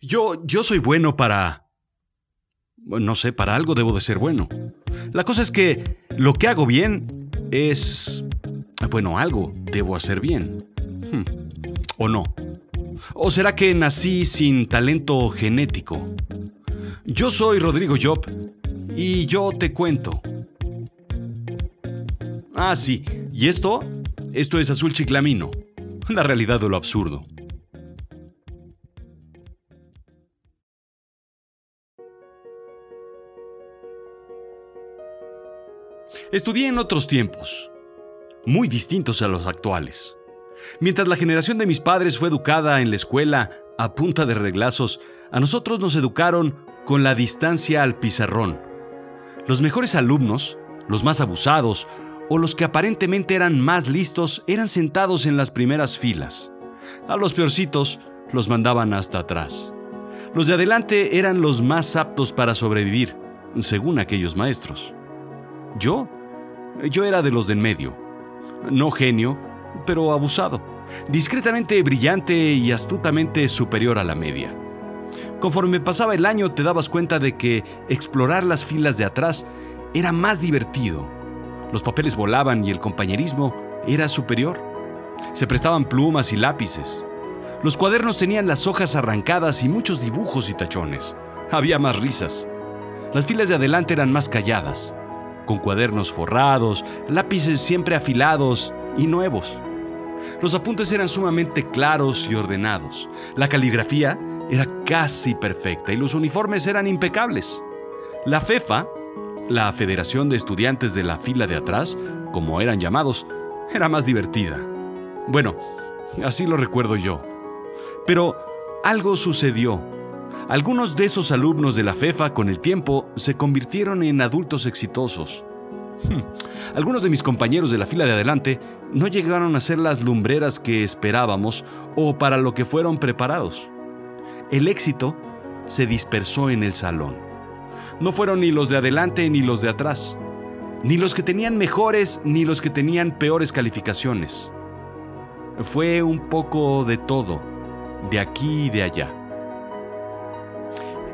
Yo, yo soy bueno para... No sé, para algo debo de ser bueno. La cosa es que lo que hago bien es... Bueno, algo debo hacer bien. Hmm. ¿O no? ¿O será que nací sin talento genético? Yo soy Rodrigo Job y yo te cuento. Ah, sí. ¿Y esto? Esto es Azul Chiclamino. La realidad de lo absurdo. Estudié en otros tiempos, muy distintos a los actuales. Mientras la generación de mis padres fue educada en la escuela a punta de reglazos, a nosotros nos educaron con la distancia al pizarrón. Los mejores alumnos, los más abusados o los que aparentemente eran más listos eran sentados en las primeras filas. A los peorcitos los mandaban hasta atrás. Los de adelante eran los más aptos para sobrevivir, según aquellos maestros. Yo yo era de los del medio. No genio, pero abusado. Discretamente brillante y astutamente superior a la media. Conforme pasaba el año te dabas cuenta de que explorar las filas de atrás era más divertido. Los papeles volaban y el compañerismo era superior. Se prestaban plumas y lápices. Los cuadernos tenían las hojas arrancadas y muchos dibujos y tachones. Había más risas. Las filas de adelante eran más calladas con cuadernos forrados, lápices siempre afilados y nuevos. Los apuntes eran sumamente claros y ordenados. La caligrafía era casi perfecta y los uniformes eran impecables. La FEFA, la Federación de Estudiantes de la Fila de Atrás, como eran llamados, era más divertida. Bueno, así lo recuerdo yo. Pero algo sucedió. Algunos de esos alumnos de la FEFA con el tiempo se convirtieron en adultos exitosos. Hmm. Algunos de mis compañeros de la fila de adelante no llegaron a ser las lumbreras que esperábamos o para lo que fueron preparados. El éxito se dispersó en el salón. No fueron ni los de adelante ni los de atrás, ni los que tenían mejores ni los que tenían peores calificaciones. Fue un poco de todo, de aquí y de allá.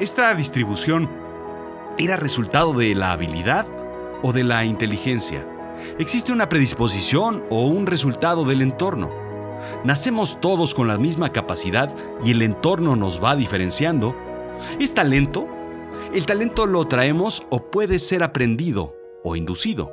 Esta distribución era resultado de la habilidad o de la inteligencia. Existe una predisposición o un resultado del entorno. Nacemos todos con la misma capacidad y el entorno nos va diferenciando. ¿Es talento? El talento lo traemos o puede ser aprendido o inducido.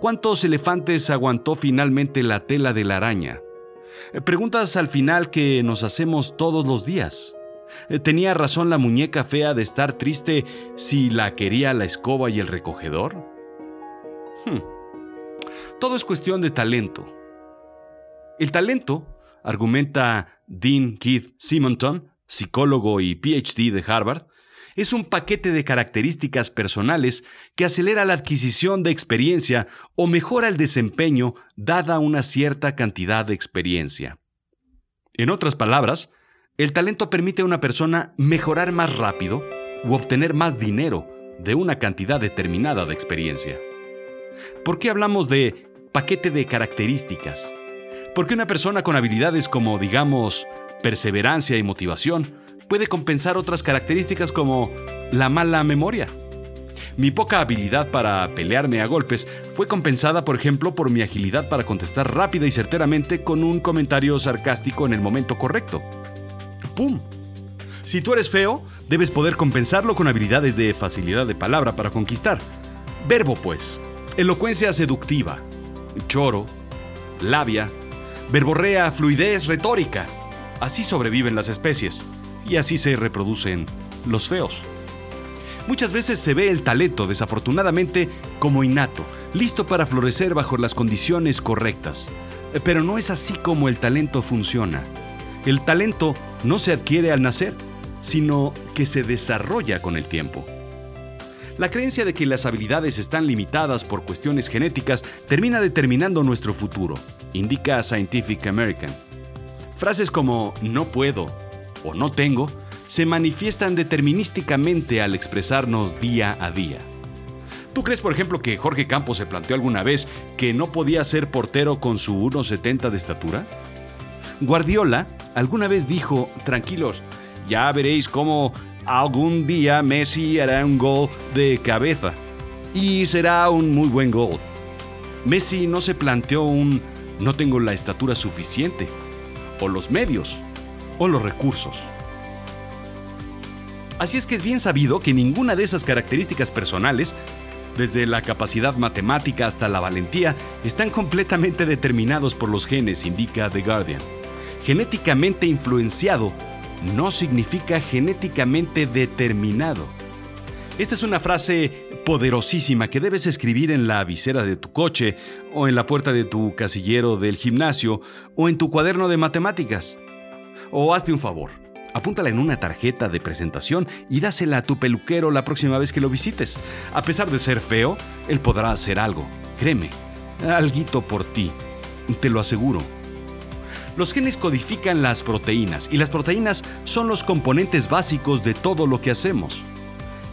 ¿Cuántos elefantes aguantó finalmente la tela de la araña? Preguntas al final que nos hacemos todos los días. Eh, ¿Tenía razón la muñeca fea de estar triste si la quería la escoba y el recogedor? Hmm. Todo es cuestión de talento. El talento, argumenta Dean Keith Simonton, psicólogo y PhD de Harvard, es un paquete de características personales que acelera la adquisición de experiencia o mejora el desempeño dada una cierta cantidad de experiencia. En otras palabras, el talento permite a una persona mejorar más rápido u obtener más dinero de una cantidad determinada de experiencia. ¿Por qué hablamos de paquete de características? Porque una persona con habilidades como, digamos, perseverancia y motivación puede compensar otras características como la mala memoria. Mi poca habilidad para pelearme a golpes fue compensada, por ejemplo, por mi agilidad para contestar rápida y certeramente con un comentario sarcástico en el momento correcto. ¡Pum! Si tú eres feo, debes poder compensarlo con habilidades de facilidad de palabra para conquistar. Verbo, pues. Elocuencia seductiva. Choro. Labia. Verborrea, fluidez, retórica. Así sobreviven las especies. Y así se reproducen los feos. Muchas veces se ve el talento, desafortunadamente, como innato, listo para florecer bajo las condiciones correctas. Pero no es así como el talento funciona. El talento no se adquiere al nacer, sino que se desarrolla con el tiempo. La creencia de que las habilidades están limitadas por cuestiones genéticas termina determinando nuestro futuro, indica Scientific American. Frases como no puedo o no tengo se manifiestan determinísticamente al expresarnos día a día. ¿Tú crees, por ejemplo, que Jorge Campos se planteó alguna vez que no podía ser portero con su 1,70 de estatura? Guardiola alguna vez dijo, tranquilos, ya veréis cómo algún día Messi hará un gol de cabeza. Y será un muy buen gol. Messi no se planteó un no tengo la estatura suficiente, o los medios, o los recursos. Así es que es bien sabido que ninguna de esas características personales, desde la capacidad matemática hasta la valentía, están completamente determinados por los genes, indica The Guardian. Genéticamente influenciado no significa genéticamente determinado. Esta es una frase poderosísima que debes escribir en la visera de tu coche, o en la puerta de tu casillero del gimnasio, o en tu cuaderno de matemáticas. O hazte un favor, apúntala en una tarjeta de presentación y dásela a tu peluquero la próxima vez que lo visites. A pesar de ser feo, él podrá hacer algo. Créeme, alguito por ti. Te lo aseguro. Los genes codifican las proteínas y las proteínas son los componentes básicos de todo lo que hacemos.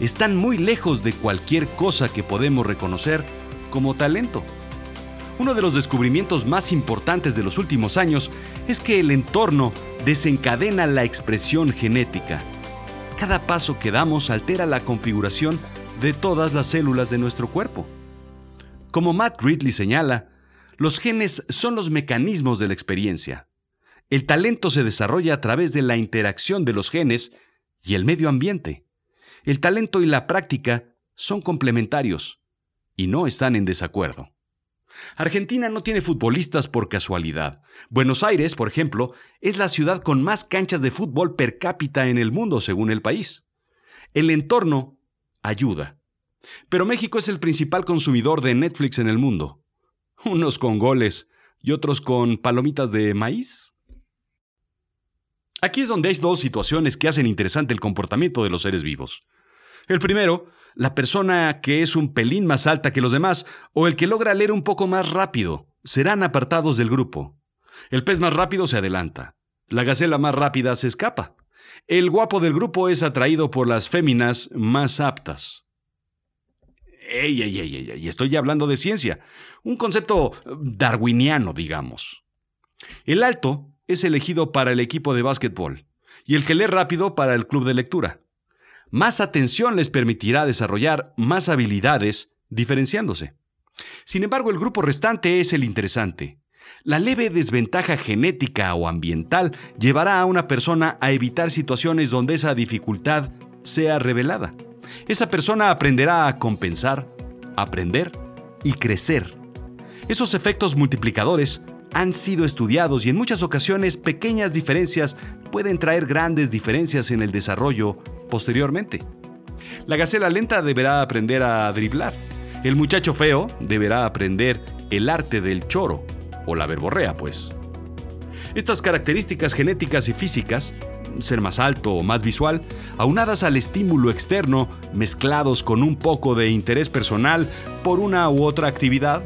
Están muy lejos de cualquier cosa que podemos reconocer como talento. Uno de los descubrimientos más importantes de los últimos años es que el entorno desencadena la expresión genética. Cada paso que damos altera la configuración de todas las células de nuestro cuerpo. Como Matt Ridley señala, los genes son los mecanismos de la experiencia. El talento se desarrolla a través de la interacción de los genes y el medio ambiente. El talento y la práctica son complementarios y no están en desacuerdo. Argentina no tiene futbolistas por casualidad. Buenos Aires, por ejemplo, es la ciudad con más canchas de fútbol per cápita en el mundo, según el país. El entorno ayuda. Pero México es el principal consumidor de Netflix en el mundo. Unos con goles y otros con palomitas de maíz. Aquí es donde hay dos situaciones que hacen interesante el comportamiento de los seres vivos. El primero, la persona que es un pelín más alta que los demás o el que logra leer un poco más rápido, serán apartados del grupo. El pez más rápido se adelanta. La gacela más rápida se escapa. El guapo del grupo es atraído por las féminas más aptas. Ey, ey, ey, ey, estoy hablando de ciencia. Un concepto darwiniano, digamos. El alto es elegido para el equipo de básquetbol y el que lee rápido para el club de lectura. Más atención les permitirá desarrollar más habilidades diferenciándose. Sin embargo, el grupo restante es el interesante. La leve desventaja genética o ambiental llevará a una persona a evitar situaciones donde esa dificultad sea revelada. Esa persona aprenderá a compensar, aprender y crecer. Esos efectos multiplicadores han sido estudiados y en muchas ocasiones pequeñas diferencias pueden traer grandes diferencias en el desarrollo posteriormente. La gacela lenta deberá aprender a driblar. El muchacho feo deberá aprender el arte del choro, o la verborrea, pues. Estas características genéticas y físicas, ser más alto o más visual, aunadas al estímulo externo, mezclados con un poco de interés personal por una u otra actividad,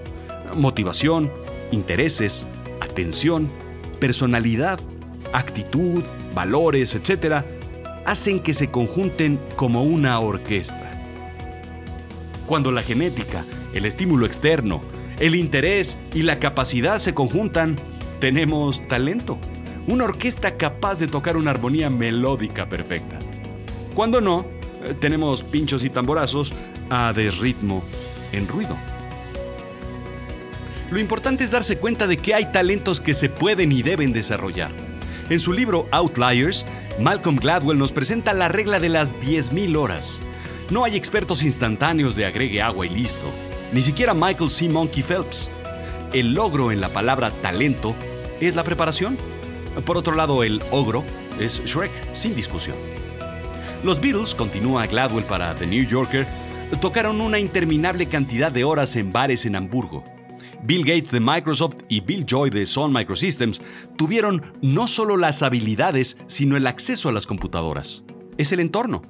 motivación, intereses, atención, personalidad, actitud, valores, etc., hacen que se conjunten como una orquesta. Cuando la genética, el estímulo externo, el interés y la capacidad se conjuntan, tenemos talento, una orquesta capaz de tocar una armonía melódica perfecta. Cuando no, eh, tenemos pinchos y tamborazos a desritmo en ruido. Lo importante es darse cuenta de que hay talentos que se pueden y deben desarrollar. En su libro Outliers, Malcolm Gladwell nos presenta la regla de las 10.000 horas. No hay expertos instantáneos de agregue agua y listo, ni siquiera Michael C. Monkey Phelps. El logro en la palabra talento es la preparación. Por otro lado, el ogro es Shrek, sin discusión. Los Beatles, continúa Gladwell para The New Yorker, tocaron una interminable cantidad de horas en bares en Hamburgo. Bill Gates de Microsoft y Bill Joy de Sun Microsystems tuvieron no solo las habilidades, sino el acceso a las computadoras. Es el entorno.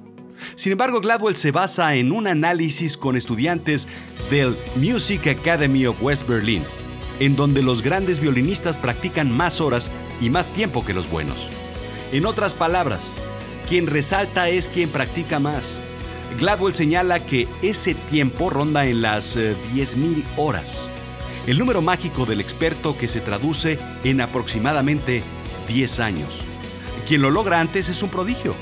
Sin embargo, Gladwell se basa en un análisis con estudiantes del Music Academy of West Berlin, en donde los grandes violinistas practican más horas y más tiempo que los buenos. En otras palabras, quien resalta es quien practica más. Gladwell señala que ese tiempo ronda en las 10.000 eh, horas el número mágico del experto que se traduce en aproximadamente 10 años. Quien lo logra antes es un prodigio.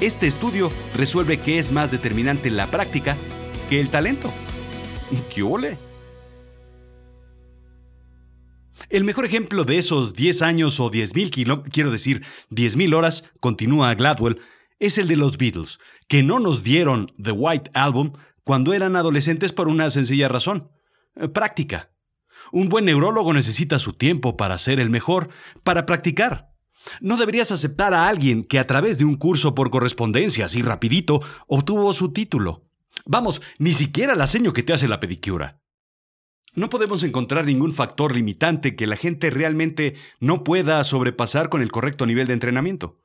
Este estudio resuelve que es más determinante la práctica que el talento. ¡Qué ole! El mejor ejemplo de esos 10 años o 10.000 kilómetros, quiero decir, 10.000 horas, continúa Gladwell, es el de los Beatles, que no nos dieron The White Album cuando eran adolescentes por una sencilla razón. Eh, práctica. Un buen neurólogo necesita su tiempo para ser el mejor, para practicar. No deberías aceptar a alguien que a través de un curso por correspondencia así rapidito obtuvo su título. Vamos, ni siquiera la seño que te hace la pedicura. No podemos encontrar ningún factor limitante que la gente realmente no pueda sobrepasar con el correcto nivel de entrenamiento.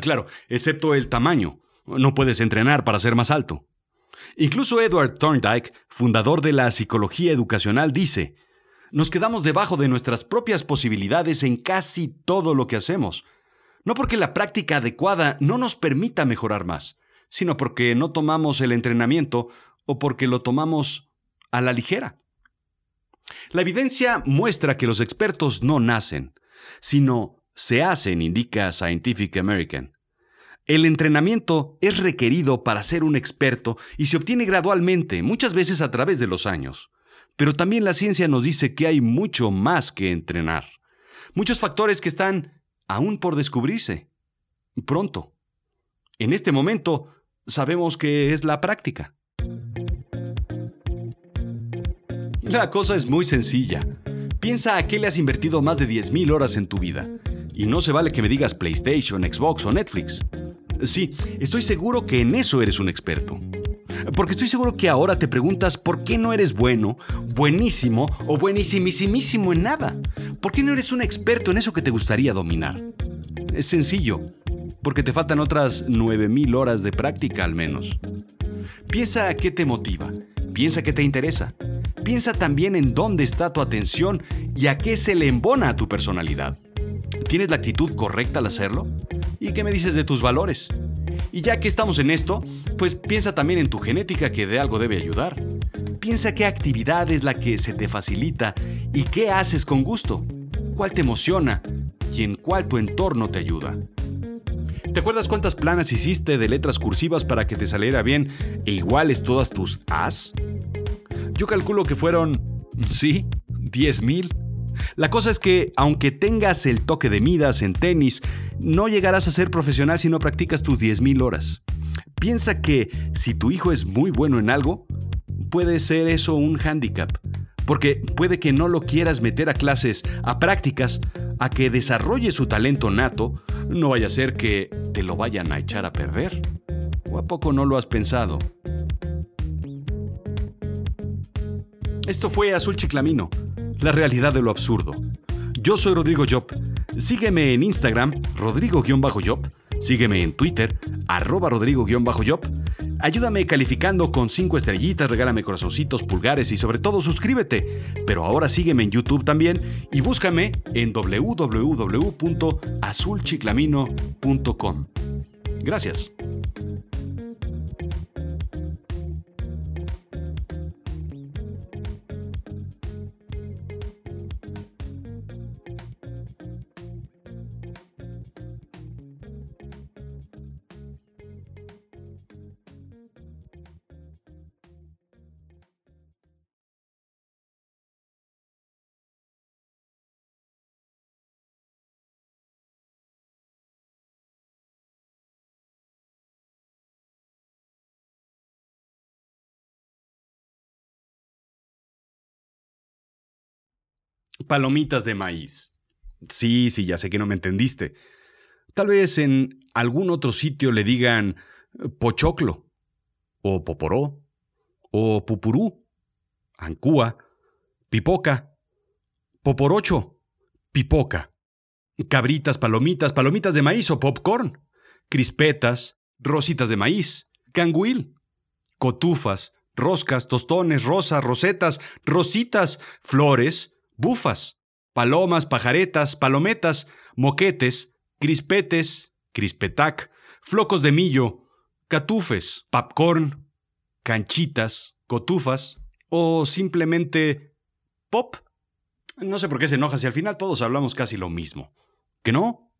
Claro, excepto el tamaño. No puedes entrenar para ser más alto. Incluso Edward Thorndike, fundador de la psicología educacional, dice, nos quedamos debajo de nuestras propias posibilidades en casi todo lo que hacemos. No porque la práctica adecuada no nos permita mejorar más, sino porque no tomamos el entrenamiento o porque lo tomamos a la ligera. La evidencia muestra que los expertos no nacen, sino se hacen, indica Scientific American. El entrenamiento es requerido para ser un experto y se obtiene gradualmente, muchas veces a través de los años. Pero también la ciencia nos dice que hay mucho más que entrenar. Muchos factores que están aún por descubrirse. Pronto. En este momento sabemos que es la práctica. La cosa es muy sencilla. Piensa a qué le has invertido más de 10.000 horas en tu vida. Y no se vale que me digas PlayStation, Xbox o Netflix. Sí, estoy seguro que en eso eres un experto. Porque estoy seguro que ahora te preguntas por qué no eres bueno, buenísimo o buenísimísimo en nada. ¿Por qué no eres un experto en eso que te gustaría dominar? Es sencillo, porque te faltan otras 9.000 horas de práctica al menos. Piensa a qué te motiva, piensa qué te interesa, Piensa también en dónde está tu atención y a qué se le embona a tu personalidad. ¿Tienes la actitud correcta al hacerlo? ¿Y qué me dices de tus valores? Y ya que estamos en esto, pues piensa también en tu genética que de algo debe ayudar. Piensa qué actividad es la que se te facilita y qué haces con gusto, cuál te emociona y en cuál tu entorno te ayuda. ¿Te acuerdas cuántas planas hiciste de letras cursivas para que te saliera bien e iguales todas tus As? Yo calculo que fueron, sí, 10.000. La cosa es que, aunque tengas el toque de Midas en tenis, no llegarás a ser profesional si no practicas tus 10.000 horas. Piensa que si tu hijo es muy bueno en algo, puede ser eso un hándicap. Porque puede que no lo quieras meter a clases, a prácticas, a que desarrolle su talento nato, no vaya a ser que te lo vayan a echar a perder. ¿O a poco no lo has pensado? Esto fue Azul Chiclamino, la realidad de lo absurdo. Yo soy Rodrigo Job. Sígueme en Instagram, Rodrigo-Job. Sígueme en Twitter, arroba Rodrigo-Job. Ayúdame calificando con 5 estrellitas, regálame corazoncitos, pulgares y sobre todo suscríbete. Pero ahora sígueme en YouTube también y búscame en www.azulchiclamino.com. Gracias. Palomitas de maíz. Sí, sí, ya sé que no me entendiste. Tal vez en algún otro sitio le digan eh, pochoclo, o poporó, o pupurú, ancúa, pipoca, poporocho, pipoca, cabritas, palomitas, palomitas de maíz o popcorn, crispetas, rositas de maíz, canguil, cotufas, roscas, tostones, rosas, rosetas, rositas, flores, bufas, palomas, pajaretas, palometas, moquetes, crispetes, crispetac, flocos de millo, catufes, popcorn, canchitas, cotufas o simplemente pop. No sé por qué se enoja si al final todos hablamos casi lo mismo. ¿Que no?